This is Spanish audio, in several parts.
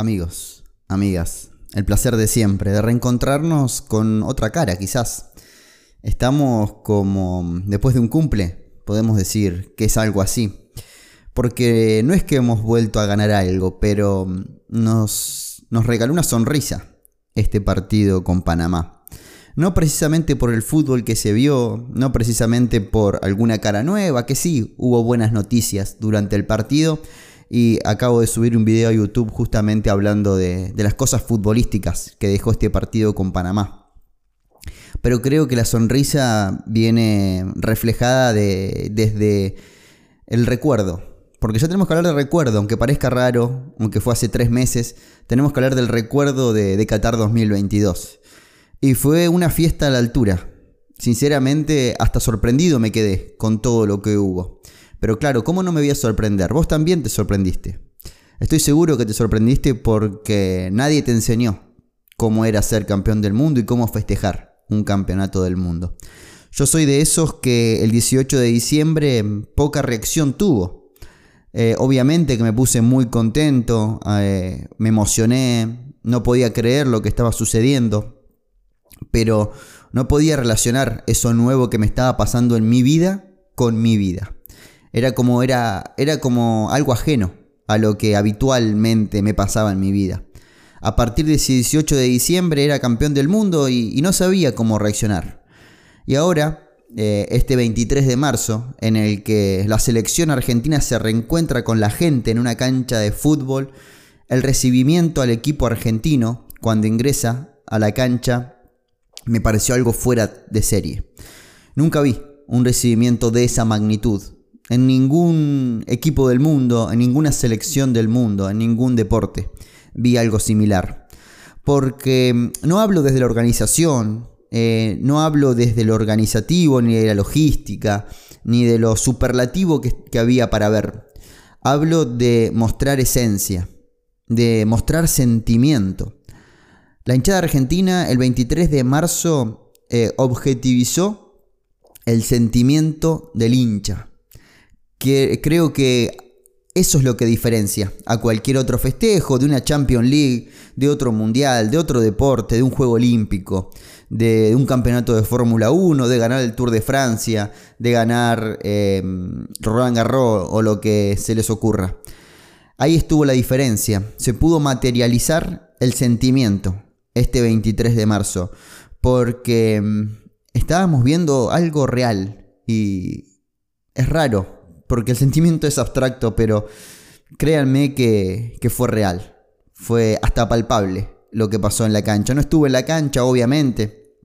Amigos, amigas, el placer de siempre, de reencontrarnos con otra cara quizás. Estamos como después de un cumple, podemos decir que es algo así. Porque no es que hemos vuelto a ganar algo, pero nos, nos regaló una sonrisa este partido con Panamá. No precisamente por el fútbol que se vio, no precisamente por alguna cara nueva, que sí, hubo buenas noticias durante el partido, y acabo de subir un video a YouTube justamente hablando de, las cosas futbolísticas que dejó este partido con Panamá. Pero creo que la sonrisa viene reflejada desde el recuerdo. Porque ya tenemos que hablar del recuerdo, aunque parezca raro, aunque fue hace tres meses, tenemos que hablar del recuerdo de, de Qatar 2022. Y fue una fiesta a la altura. Sinceramente, hasta sorprendido me quedé con todo lo que hubo. Pero claro, ¿cómo no me voy a sorprender? Vos también te sorprendiste. Estoy seguro que te sorprendiste porque nadie te enseñó cómo era ser campeón del mundo y cómo festejar un campeonato del mundo. Yo soy de esos que el 18 de diciembre poca reacción tuvo. Eh, obviamente que me puse muy contento, eh, me emocioné, no podía creer lo que estaba sucediendo, pero no podía relacionar eso nuevo que me estaba pasando en mi vida con mi vida. Era como, era, era como algo ajeno a lo que habitualmente me pasaba en mi vida. A partir de ese 18 de diciembre era campeón del mundo y, no sabía cómo reaccionar. Y ahora, eh, este 23 de marzo, en el que la selección argentina se reencuentra con la gente en una cancha de fútbol, el recibimiento al equipo argentino cuando ingresa a la cancha me pareció algo fuera de serie. Nunca vi un recibimiento de esa magnitud en ningún equipo del mundo, en ninguna selección del mundo, en ningún deporte vi algo similar. Porque mm, no hablo desde la organización, eh, no hablo desde lo organizativo, ni de la logística, ni de lo superlativo que, había para ver. Hablo de mostrar esencia, de mostrar sentimiento. La hinchada argentina el 23 de marzo eh, objetivizó el sentimiento del hincha que creo que eso es lo que diferencia a cualquier otro festejo, de una Champions League, de otro Mundial, de otro deporte, de un Juego Olímpico, de, un campeonato de Fórmula 1, de ganar el Tour de Francia, de ganar eh, Roland Garros o lo que se les ocurra. Ahí estuvo la diferencia. Se pudo materializar el sentimiento este 23 de marzo, porque mm, estábamos viendo algo real y es raro porque el sentimiento es abstracto, pero créanme que, fue real, fue hasta palpable lo que pasó en la cancha. No estuve en la cancha, obviamente,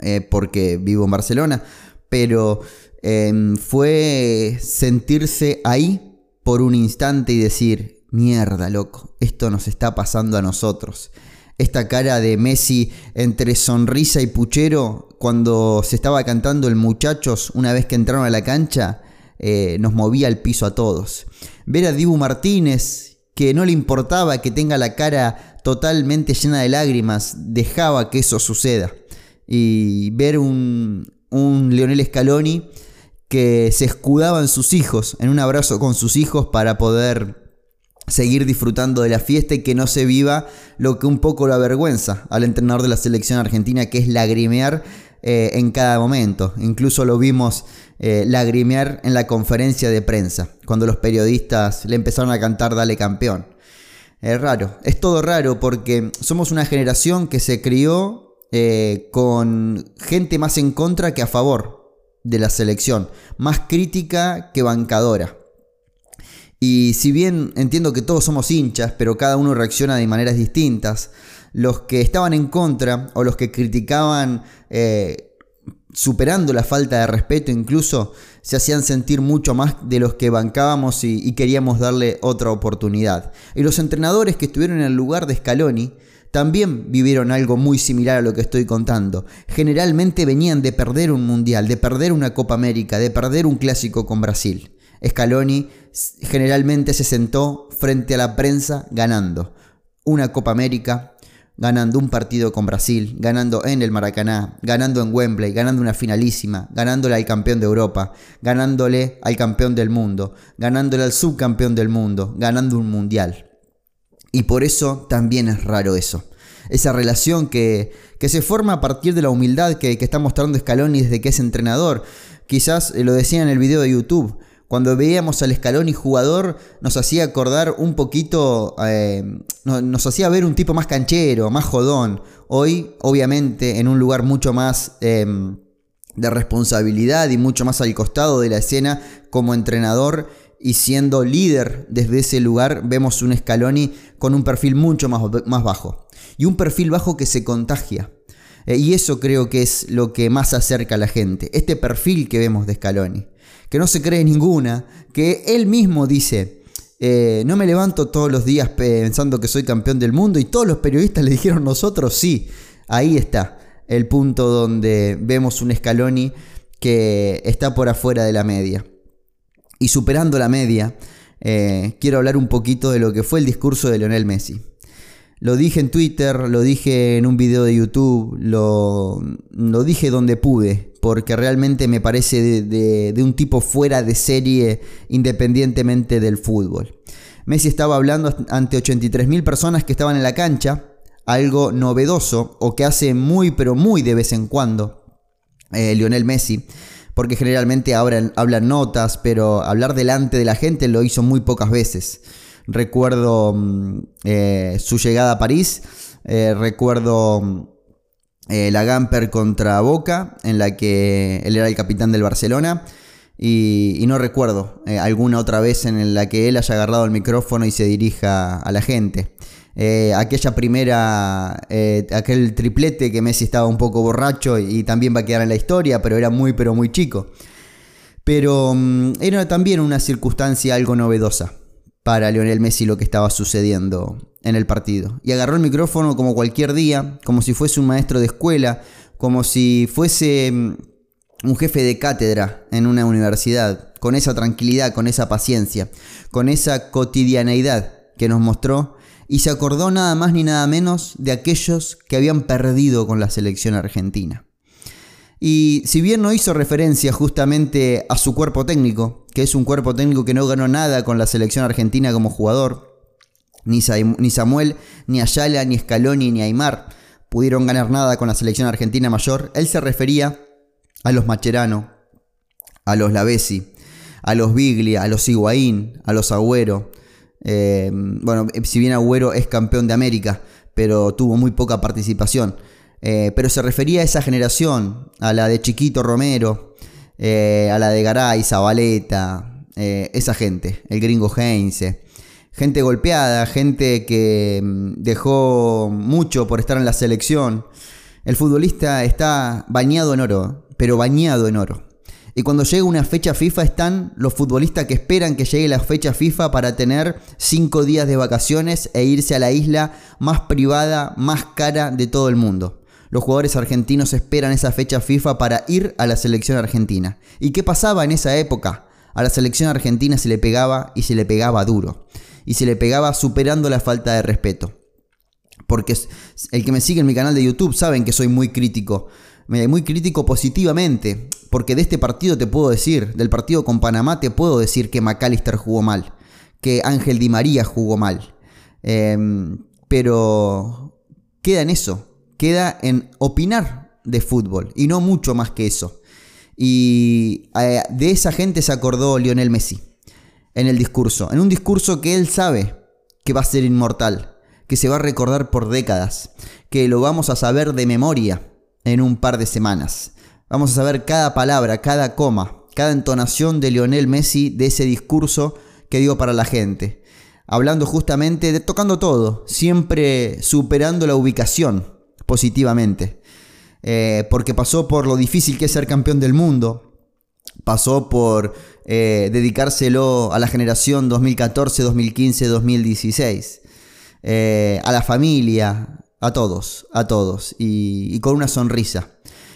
eh, porque vivo en Barcelona, pero em, fue sentirse ahí por un instante y decir, mierda, loco, esto nos está pasando a nosotros. Esta cara de Messi entre sonrisa y puchero cuando se estaba cantando el muchachos una vez que entraron a la cancha, eh, nos movía al piso a todos. Ver a Dibu Martínez, que no le importaba que tenga la cara totalmente llena de lágrimas, dejaba que eso suceda. Y ver un, un Leonel Scaloni que se escudaba en sus hijos, en un abrazo con sus hijos para poder seguir disfrutando de la fiesta y que no se viva lo que un poco lo avergüenza al entrenador de la selección argentina, que es lagrimear eh, en cada momento. Incluso lo vimos eh, lagrimear en la conferencia de prensa, cuando los periodistas le empezaron a cantar Dale campeón. Es raro, es todo raro porque somos una generación que se crió eh, con gente más en contra que a favor de la selección, más crítica que bancadora. Y si bien entiendo que todos somos hinchas, pero cada uno reacciona de maneras distintas, los que estaban en contra o los que criticaban eh, superando la falta de respeto incluso, se hacían sentir mucho más de los que bancábamos y, queríamos darle otra oportunidad. Y los entrenadores que estuvieron en el lugar de Scaloni también vivieron algo muy similar a lo que estoy contando. Generalmente venían de perder un mundial, de perder una Copa América, de perder un clásico con Brasil. Scaloni generalmente se sentó frente a la prensa ganando una Copa América, ganando un partido con Brasil, ganando en el Maracaná, ganando en Wembley, ganando una finalísima, ganándole al campeón de Europa, ganándole al campeón del mundo, ganándole al subcampeón del mundo, ganando un mundial. Y por eso también es raro eso. Esa relación que, que se forma a partir de la humildad que, que está mostrando Scaloni desde que es entrenador. Quizás eh, lo decía en el video de YouTube. Cuando veíamos al Scaloni jugador, nos hacía acordar un poquito, eh, nos hacía ver un tipo más canchero, más jodón. Hoy, obviamente, en un lugar mucho más em, de responsabilidad y mucho más al costado de la escena como entrenador y siendo líder desde ese lugar, vemos un Scaloni con un perfil mucho más, más bajo. Y un perfil bajo que se contagia. Eh, y eso creo que es lo que más acerca a la gente. Este perfil que vemos de Scaloni que no se cree ninguna, que él mismo dice, eh, no me levanto todos los días pensando que soy campeón del mundo y todos los periodistas le dijeron nosotros sí, ahí está el punto donde vemos un Scaloni que está por afuera de la media. Y superando la media, eh, quiero hablar un poquito de lo que fue el discurso de Lionel Messi. Lo dije en Twitter, lo dije en un video de YouTube, lo, lo dije donde pude, porque realmente me parece de, un tipo fuera de serie independientemente del fútbol. Messi estaba hablando ante 83.000 personas que estaban en la cancha, algo novedoso o que hace muy pero muy de vez en cuando eh, Lionel Messi, porque generalmente hablan, notas, pero hablar delante de la gente lo hizo muy pocas veces. Recuerdo mm, eh, su llegada a París, eh, recuerdo mm, eh, la Gamper contra Boca, en la que él era el capitán del Barcelona. Y, no recuerdo alguna otra vez en la que él haya agarrado el micrófono y se dirija a la gente. aquella primera, aquel triplete que Messi estaba un poco borracho y, también va a quedar en la historia, pero era muy, pero muy chico. Pero mm, era también una circunstancia algo novedosa para Lionel Messi lo que estaba sucediendo en el partido. Y agarró el micrófono como cualquier día, como si fuese un maestro de escuela, como si fuese mm, un jefe de cátedra en una universidad, con esa tranquilidad, con esa paciencia, con esa cotidianeidad que nos mostró y se acordó nada más ni nada menos de aquellos que habían perdido con la selección argentina. Y si bien no hizo referencia justamente a su cuerpo técnico, que es un cuerpo técnico que no ganó nada con la selección argentina como jugador, ni Samuel, ni Ayala, ni Scaloni, ni Aymar pudieron ganar nada con la selección argentina mayor, él se refería a los Macherano, a los Lavesi, a los Biglia, a los Higuaín, a los Agüero. Eh, bueno, si bien Agüero es campeón de América, pero tuvo muy poca participación. Eh, pero se refería a esa generación, a la de Chiquito Romero, eh, a la de Garay, Zabaleta, eh, esa gente, el gringo Heinze. Gente golpeada, gente que mm, dejó mucho por estar en la selección. El futbolista está bañado en oro, pero bañado en oro. Y cuando llega una fecha FIFA están los futbolistas que esperan que llegue la fecha FIFA para tener cinco días de vacaciones e irse a la isla más privada, más cara de todo el mundo los jugadores argentinos esperan esa fecha FIFA para ir a la selección argentina. ¿Y qué pasaba en esa época? A la selección argentina se le pegaba y se le pegaba duro. Y se le pegaba superando la falta de respeto. Porque el que me sigue en mi canal de YouTube saben que soy muy crítico. Muy crítico positivamente. Porque de este partido te puedo decir, del partido con Panamá te puedo decir que McAllister jugó mal. Que Ángel Di María jugó mal. Em, pero queda en eso queda en opinar de fútbol y no mucho más que eso. Y eh, de esa gente se acordó Lionel Messi en el discurso, en un discurso que él sabe que va a ser inmortal, que se va a recordar por décadas, que lo vamos a saber de memoria en un par de semanas. Vamos a saber cada palabra, cada coma, cada entonación de Lionel Messi de ese discurso que dio para la gente. Hablando justamente tocando todo, siempre superando la ubicación positivamente. Eh, porque pasó por lo difícil que es ser campeón del mundo, pasó por eh, dedicárselo a la generación 2014, 2015, 2016, a la familia, a todos, a todos, y, con una sonrisa.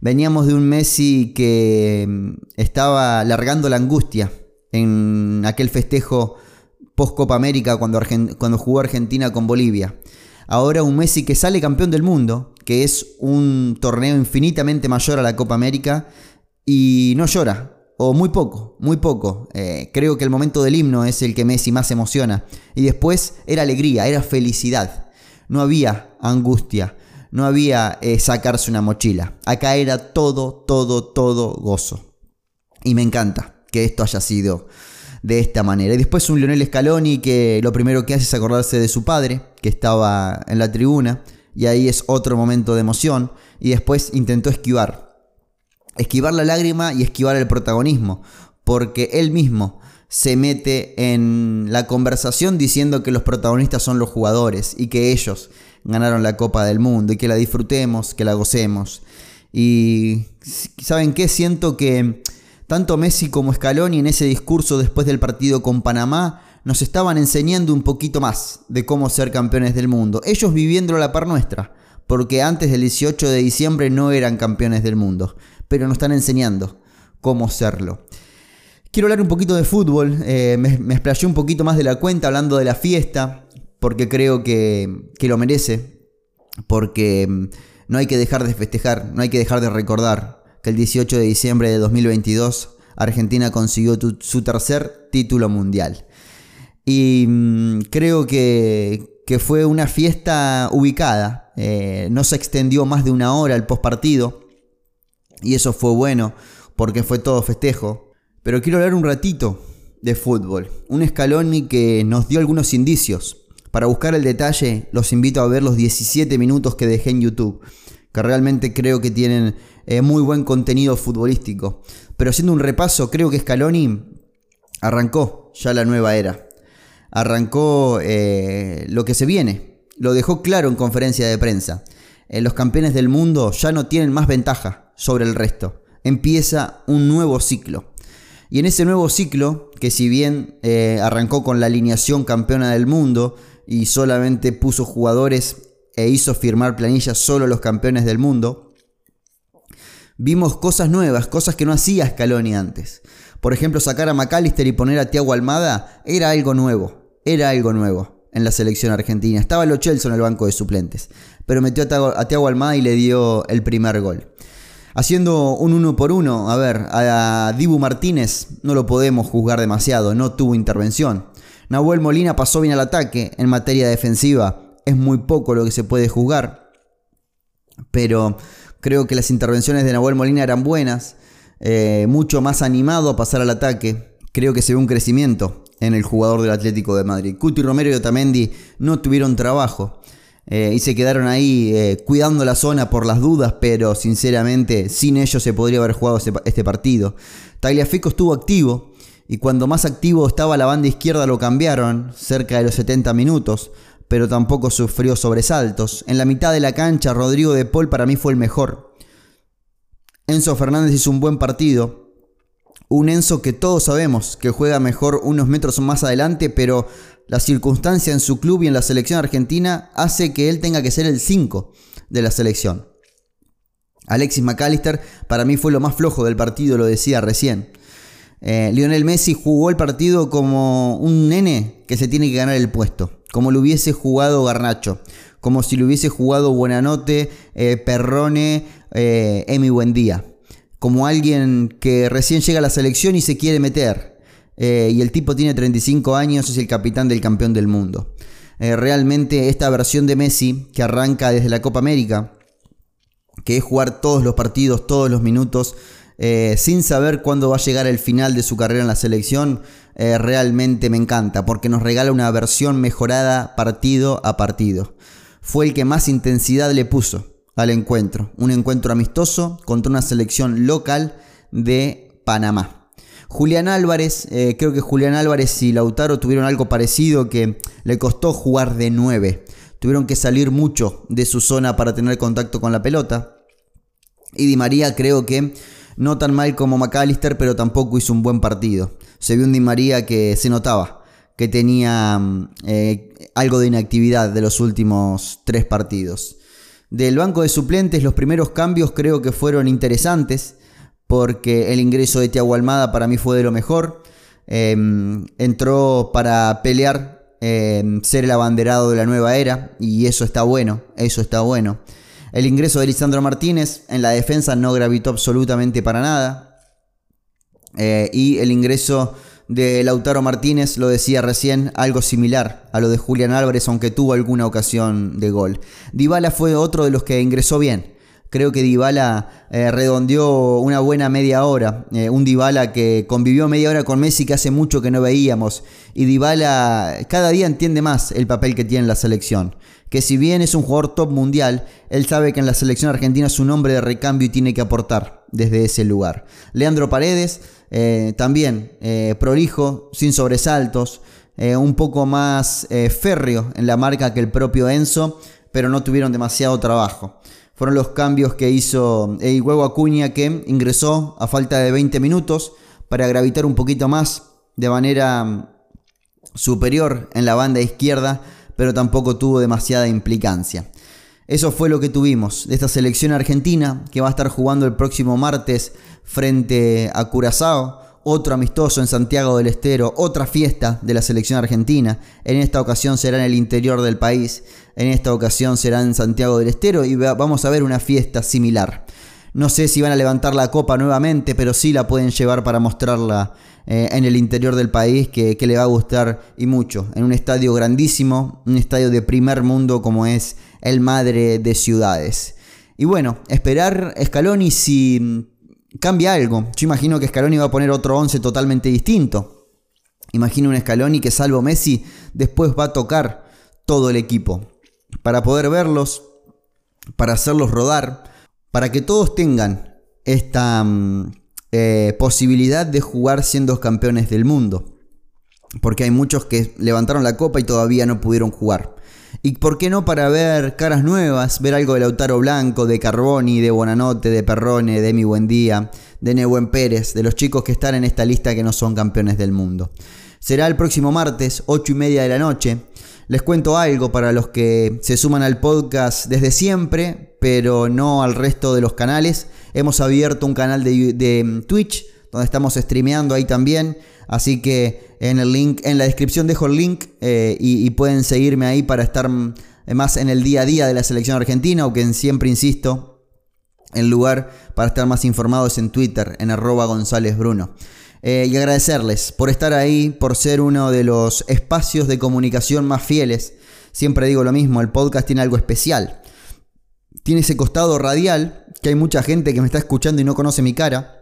Veníamos de un Messi que mm, estaba largando la angustia en aquel festejo post Copa América cuando, cuando jugó Argentina con Bolivia. Ahora un Messi que sale campeón del mundo, que es un torneo infinitamente mayor a la Copa América, y no llora o muy poco, muy poco. Eh, creo que el momento del himno es el que Messi más emociona. Y después era alegría, era felicidad. No había angustia, no había eh, sacarse una mochila. Acá era todo, todo, todo gozo. Y me encanta que esto haya sido de esta manera. Y después un Lionel Scaloni que lo primero que hace es acordarse de su padre, que estaba en la tribuna, y ahí es otro momento de emoción. Y después intentó esquivar esquivar la lágrima y esquivar el protagonismo, porque él mismo se mete en la conversación diciendo que los protagonistas son los jugadores y que ellos ganaron la Copa del Mundo y que la disfrutemos, que la gocemos. Y ¿saben qué? Siento que tanto Messi como Scaloni en ese discurso después del partido con Panamá nos estaban enseñando un poquito más de cómo ser campeones del mundo, ellos viviéndolo a la par nuestra, porque antes del 18 de diciembre no eran campeones del mundo pero nos están enseñando cómo serlo. Quiero hablar un poquito de fútbol, eh, me, me explayé un poquito más de la cuenta hablando de la fiesta, porque creo que, que lo merece, porque mm, no hay que dejar de festejar, no hay que dejar de recordar que el 18 de diciembre de 2022 Argentina consiguió su tercer título mundial. Y mm, creo que, que, fue una fiesta ubicada, eh, no se extendió más de una hora el postpartido y eso fue bueno porque fue todo festejo. Pero quiero hablar un ratito de fútbol. Un Scaloni que nos dio algunos indicios. Para buscar el detalle, los invito a ver los 17 minutos que dejé en YouTube, que realmente creo que tienen eh, muy buen contenido futbolístico. Pero haciendo un repaso, creo que Scaloni arrancó ya la nueva era. Arrancó eh, lo que se viene. Lo dejó claro en conferencia de prensa. Eh, los campeones del mundo ya no tienen más ventaja sobre el resto. Empieza un nuevo ciclo. Y en ese nuevo ciclo, que si bien eh, arrancó con la alineación campeona del mundo y solamente puso jugadores e hizo firmar planillas solo los campeones del mundo, vimos cosas nuevas, cosas que no hacía Scaloni antes. Por ejemplo, sacar a McAllister y poner a Tiago Almada era algo nuevo, era algo nuevo en la selección argentina. Estaba Lo Chelsea en el banco de suplentes, pero metió a Tiago Almada y le dio el primer gol. Haciendo un uno por uno, a ver, a Dibu Martínez no lo podemos juzgar demasiado, no tuvo intervención. Nahuel Molina pasó bien al ataque en materia defensiva, es muy poco lo que se puede juzgar, pero creo que las intervenciones de Nahuel Molina eran buenas, eh, mucho más animado a pasar al ataque, creo que se ve un crecimiento en el jugador del Atlético de Madrid. Cuti Romero y Otamendi no tuvieron trabajo. Eh, y se quedaron ahí eh, cuidando la zona por las dudas, pero sinceramente sin ellos se podría haber jugado este partido. Tagliafico estuvo activo y cuando más activo estaba la banda izquierda lo cambiaron, cerca de los 70 minutos, pero tampoco sufrió sobresaltos. En la mitad de la cancha Rodrigo de Paul para mí fue el mejor. Enzo Fernández hizo un buen partido, un Enzo que todos sabemos que juega mejor unos metros más adelante, pero la circunstancia en su club y en la selección argentina hace que él tenga que ser el 5 de la selección. Alexis McAllister para mí fue lo más flojo del partido, lo decía recién. Eh, Lionel Messi jugó el partido como un nene que se tiene que ganar el puesto, como lo hubiese jugado Garnacho, como si lo hubiese jugado Buenanote, eh, Perrone, eh, Emi Buendía, como alguien que recién llega a la selección y se quiere meter, eh, y el tipo tiene 35 años, es el capitán del campeón del mundo. Eh, realmente esta versión de Messi, que arranca desde la Copa América, que es jugar todos los partidos, todos los minutos, eh, sin saber cuándo va a llegar el final de su carrera en la selección, realmente me encanta, porque nos regala una versión mejorada partido a partido. Fue el que más intensidad le puso al encuentro, un encuentro amistoso contra una selección local de Panamá. Julián Álvarez, eh, creo que Julián Álvarez y Lautaro tuvieron algo parecido que le costó jugar de 9. Tuvieron que salir mucho de su zona para tener contacto con la pelota. Y Di María creo que no tan mal como McAllister, pero tampoco hizo un buen partido. Se vio un Di María que se notaba que tenía mm, eh, algo de inactividad de los últimos tres partidos. Del banco de suplentes, los primeros cambios creo que fueron interesantes porque el ingreso de Tiago Almada para mí fue de lo mejor. Em, entró para pelear, em, ser el abanderado de la nueva era, y eso está bueno, eso está bueno. El ingreso de Lisandro Martínez en la defensa no gravitó absolutamente para nada. Eh, y el ingreso de Lautaro Martínez, lo decía recién, algo similar a lo de Julián Álvarez, aunque tuvo alguna ocasión de gol. Dybala fue otro de los que ingresó bien. Creo que Dybala eh, redondeó una buena media hora. Eh, un Dybala que convivió media hora con Messi que hace mucho que no veíamos. Y Dybala cada día entiende más el papel que tiene en la selección. Que si bien es un jugador top mundial, él sabe que en la selección argentina es un hombre de recambio y tiene que aportar desde ese lugar. Leandro Paredes, eh, también prolijo, sin sobresaltos, un poco más férreo en la marca que el propio Enzo, pero no tuvieron demasiado trabajo fueron los cambios que hizo Huevo Acuña que ingresó a falta de 20 minutos para gravitar un poquito más de manera mm, superior en la banda izquierda, pero tampoco tuvo demasiada implicancia. Eso fue lo que tuvimos de esta selección argentina que va a estar jugando el próximo martes frente a Curazao otro amistoso en Santiago del Estero, otra fiesta de la selección argentina. En esta ocasión será en el interior del país, en esta ocasión será en Santiago del Estero y vamos a ver una fiesta similar. No sé si van a levantar la copa nuevamente, pero sí la pueden llevar para mostrarla eh, en el interior del país, que, que, le va a gustar y mucho. En un estadio grandísimo, un estadio de primer mundo como es el Madre de Ciudades. Y bueno, esperar Scaloni si cambia algo. Yo imagino que Scaloni va a poner otro 11 totalmente distinto. Imagino un Scaloni que salvo Messi después va a tocar todo el equipo para poder verlos, para hacerlos rodar, para que todos tengan esta mm, eh, posibilidad de jugar siendo campeones del mundo. Porque hay muchos que levantaron la copa y todavía no pudieron jugar. Y por qué no para ver caras nuevas, ver algo de Lautaro Blanco, de Carboni, de Bonanote, de Perrone, de Mi Buendía, de Nehuen Pérez, de los chicos que están en esta lista que no son campeones del mundo. Será el próximo martes, 8 y media de la noche. Les cuento algo para los que se suman al podcast desde siempre, pero no al resto de los canales. Hemos abierto un canal de, de Twitch donde estamos streameando ahí también. Así que en el link, en la descripción dejo el link eh, y, pueden seguirme ahí para estar más en el día a día de la selección argentina, aunque siempre insisto, el lugar para estar más informados en Twitter, en arroba González Bruno. Eh, y agradecerles por estar ahí, por ser uno de los espacios de comunicación más fieles. Siempre digo lo mismo, el podcast tiene algo especial. Tiene ese costado radial, que hay mucha gente que me está escuchando y no conoce mi cara,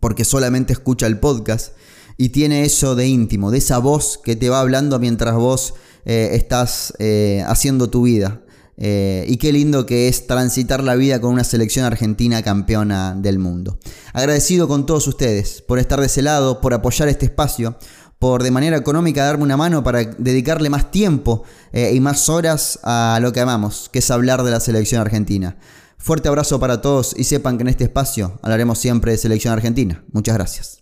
porque solamente escucha el podcast y tiene eso de íntimo, de esa voz que te va hablando mientras vos eh, estás eh, haciendo tu vida. Eh, y qué lindo que es transitar la vida con una selección argentina campeona del mundo. Agradecido con todos ustedes por estar de ese lado, por apoyar este espacio, por de manera económica darme una mano para dedicarle más tiempo y más horas a lo que amamos, que es hablar de la selección argentina. Fuerte abrazo para todos y sepan que en este espacio hablaremos siempre de selección argentina. Muchas gracias.